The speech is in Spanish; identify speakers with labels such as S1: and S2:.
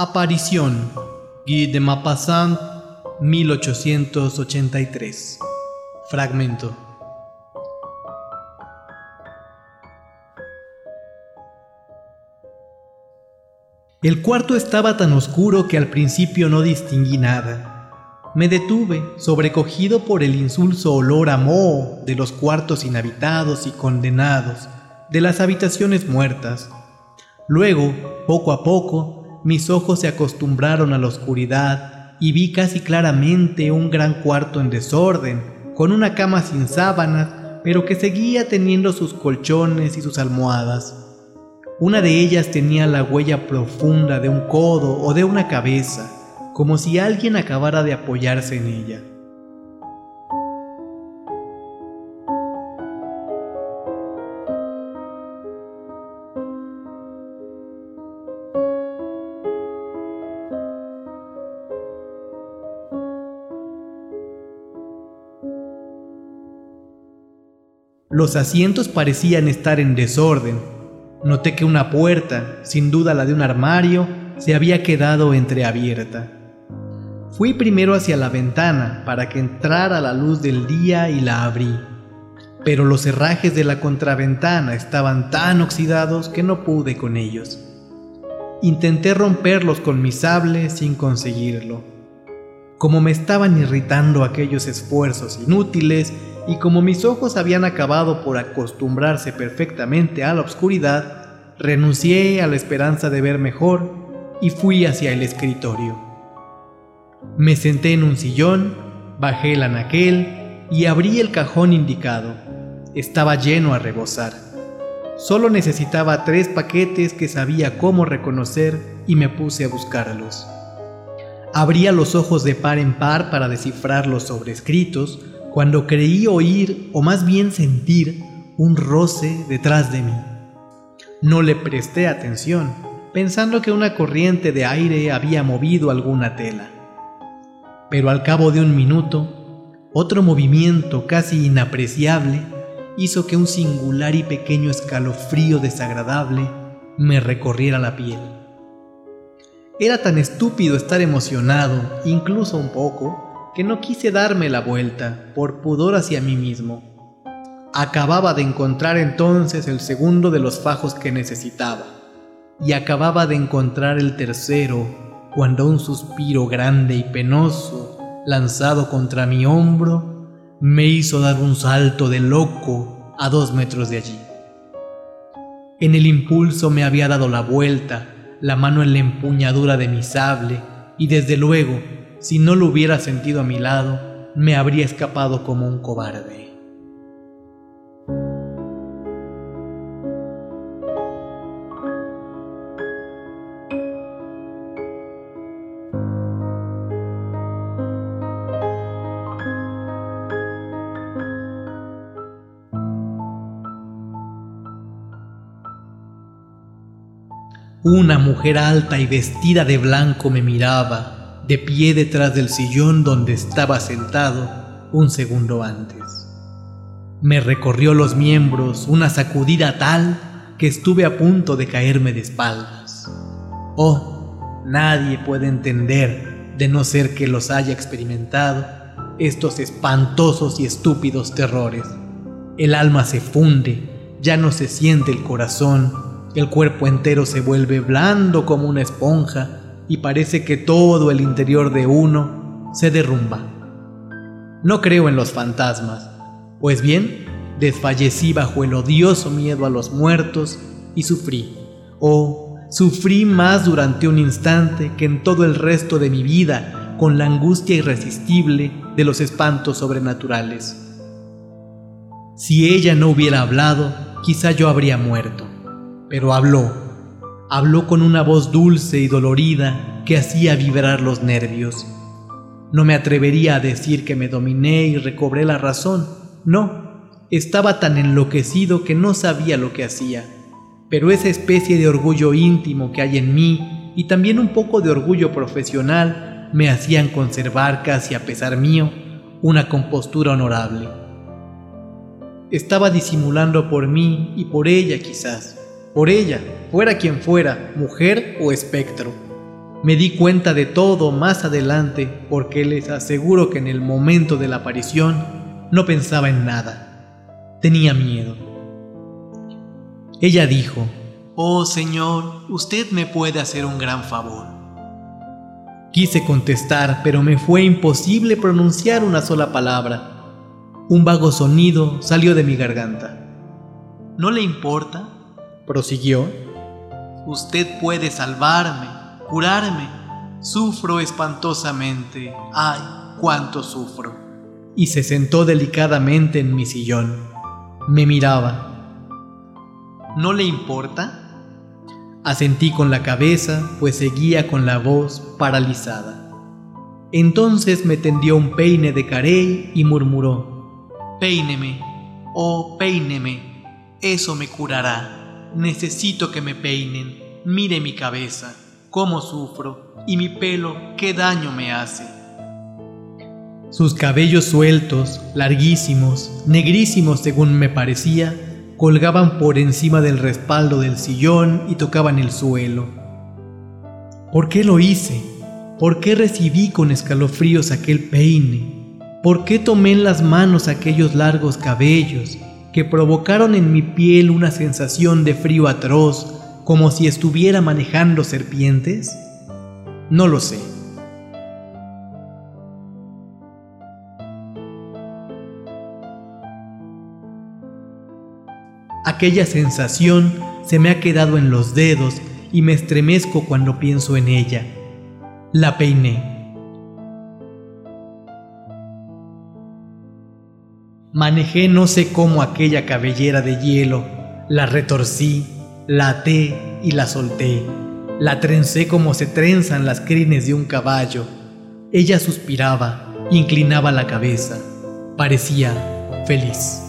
S1: Aparición. Guy de Maupassant, 1883. Fragmento. El cuarto estaba tan oscuro que al principio no distinguí nada. Me detuve, sobrecogido por el insulso olor a moho de los cuartos inhabitados y condenados, de las habitaciones muertas. Luego, poco a poco, mis ojos se acostumbraron a la oscuridad y vi casi claramente un gran cuarto en desorden, con una cama sin sábanas, pero que seguía teniendo sus colchones y sus almohadas. Una de ellas tenía la huella profunda de un codo o de una cabeza, como si alguien acabara de apoyarse en ella. Los asientos parecían estar en desorden, Noté que una puerta, sin duda la de un armario, se había quedado entreabierta. Fui primero hacia la ventana para que entrara la luz del día y la abrí. Pero los herrajes de la contraventana estaban tan oxidados que no pude con ellos. Intenté romperlos con mi sable sin conseguirlo. Como me estaban irritando aquellos esfuerzos inútiles, y como mis ojos habían acabado por acostumbrarse perfectamente a la oscuridad, renuncié a la esperanza de ver mejor y fui hacia el escritorio. Me senté en un sillón, bajé el anaquel y abrí el cajón indicado. Estaba lleno a rebosar. Solo necesitaba tres paquetes que sabía cómo reconocer y me puse a buscarlos. Abría los ojos de par en par para descifrar los sobrescritos, cuando creí oír, o más bien sentir, un roce detrás de mí. No le presté atención, pensando que una corriente de aire había movido alguna tela. Pero al cabo de un minuto, otro movimiento casi inapreciable hizo que un singular y pequeño escalofrío desagradable me recorriera la piel. Era tan estúpido estar emocionado, incluso un poco, que no quise darme la vuelta por pudor hacia mí mismo. Acababa de encontrar entonces el segundo de los fajos que necesitaba, y acababa de encontrar el tercero cuando un suspiro grande y penoso, lanzado contra mi hombro, me hizo dar un salto de loco a dos metros de allí. En el impulso me había dado la vuelta, la mano en la empuñadura de mi sable, y desde luego si no lo hubiera sentido a mi lado, me habría escapado como un cobarde. Una mujer alta y vestida de blanco me miraba de pie detrás del sillón donde estaba sentado un segundo antes. Me recorrió los miembros una sacudida tal que estuve a punto de caerme de espaldas. Oh, nadie puede entender, de no ser que los haya experimentado, estos espantosos y estúpidos terrores. El alma se funde, ya no se siente el corazón, el cuerpo entero se vuelve blando como una esponja y parece que todo el interior de uno se derrumba. No creo en los fantasmas, pues bien, desfallecí bajo el odioso miedo a los muertos y sufrí. Oh, sufrí más durante un instante que en todo el resto de mi vida con la angustia irresistible de los espantos sobrenaturales. Si ella no hubiera hablado, quizá yo habría muerto, pero habló habló con una voz dulce y dolorida que hacía vibrar los nervios. No me atrevería a decir que me dominé y recobré la razón. No, estaba tan enloquecido que no sabía lo que hacía. Pero esa especie de orgullo íntimo que hay en mí y también un poco de orgullo profesional me hacían conservar casi a pesar mío una compostura honorable. Estaba disimulando por mí y por ella quizás, por ella, fuera quien fuera, mujer o espectro. Me di cuenta de todo más adelante porque les aseguro que en el momento de la aparición no pensaba en nada. Tenía miedo. Ella dijo, Oh Señor, usted me puede hacer un gran favor. Quise contestar, pero me fue imposible pronunciar una sola palabra. Un vago sonido salió de mi garganta. ¿No le importa? Prosiguió. Usted puede salvarme, curarme. Sufro espantosamente. ¡Ay, cuánto sufro! Y se sentó delicadamente en mi sillón. Me miraba. ¿No le importa? Asentí con la cabeza, pues seguía con la voz paralizada. Entonces me tendió un peine de carey y murmuró, Peíneme, oh peíneme, eso me curará. Necesito que me peinen, mire mi cabeza, cómo sufro, y mi pelo, qué daño me hace. Sus cabellos sueltos, larguísimos, negrísimos según me parecía, colgaban por encima del respaldo del sillón y tocaban el suelo. ¿Por qué lo hice? ¿Por qué recibí con escalofríos aquel peine? ¿Por qué tomé en las manos aquellos largos cabellos que provocaron en mi piel una sensación de frío atroz como si estuviera manejando serpientes? No lo sé. Aquella sensación se me ha quedado en los dedos y me estremezco cuando pienso en ella. La peiné. Manejé no sé cómo aquella cabellera de hielo, la retorcí, la até y la solté, la trencé como se trenzan las crines de un caballo. Ella suspiraba, inclinaba la cabeza, parecía feliz.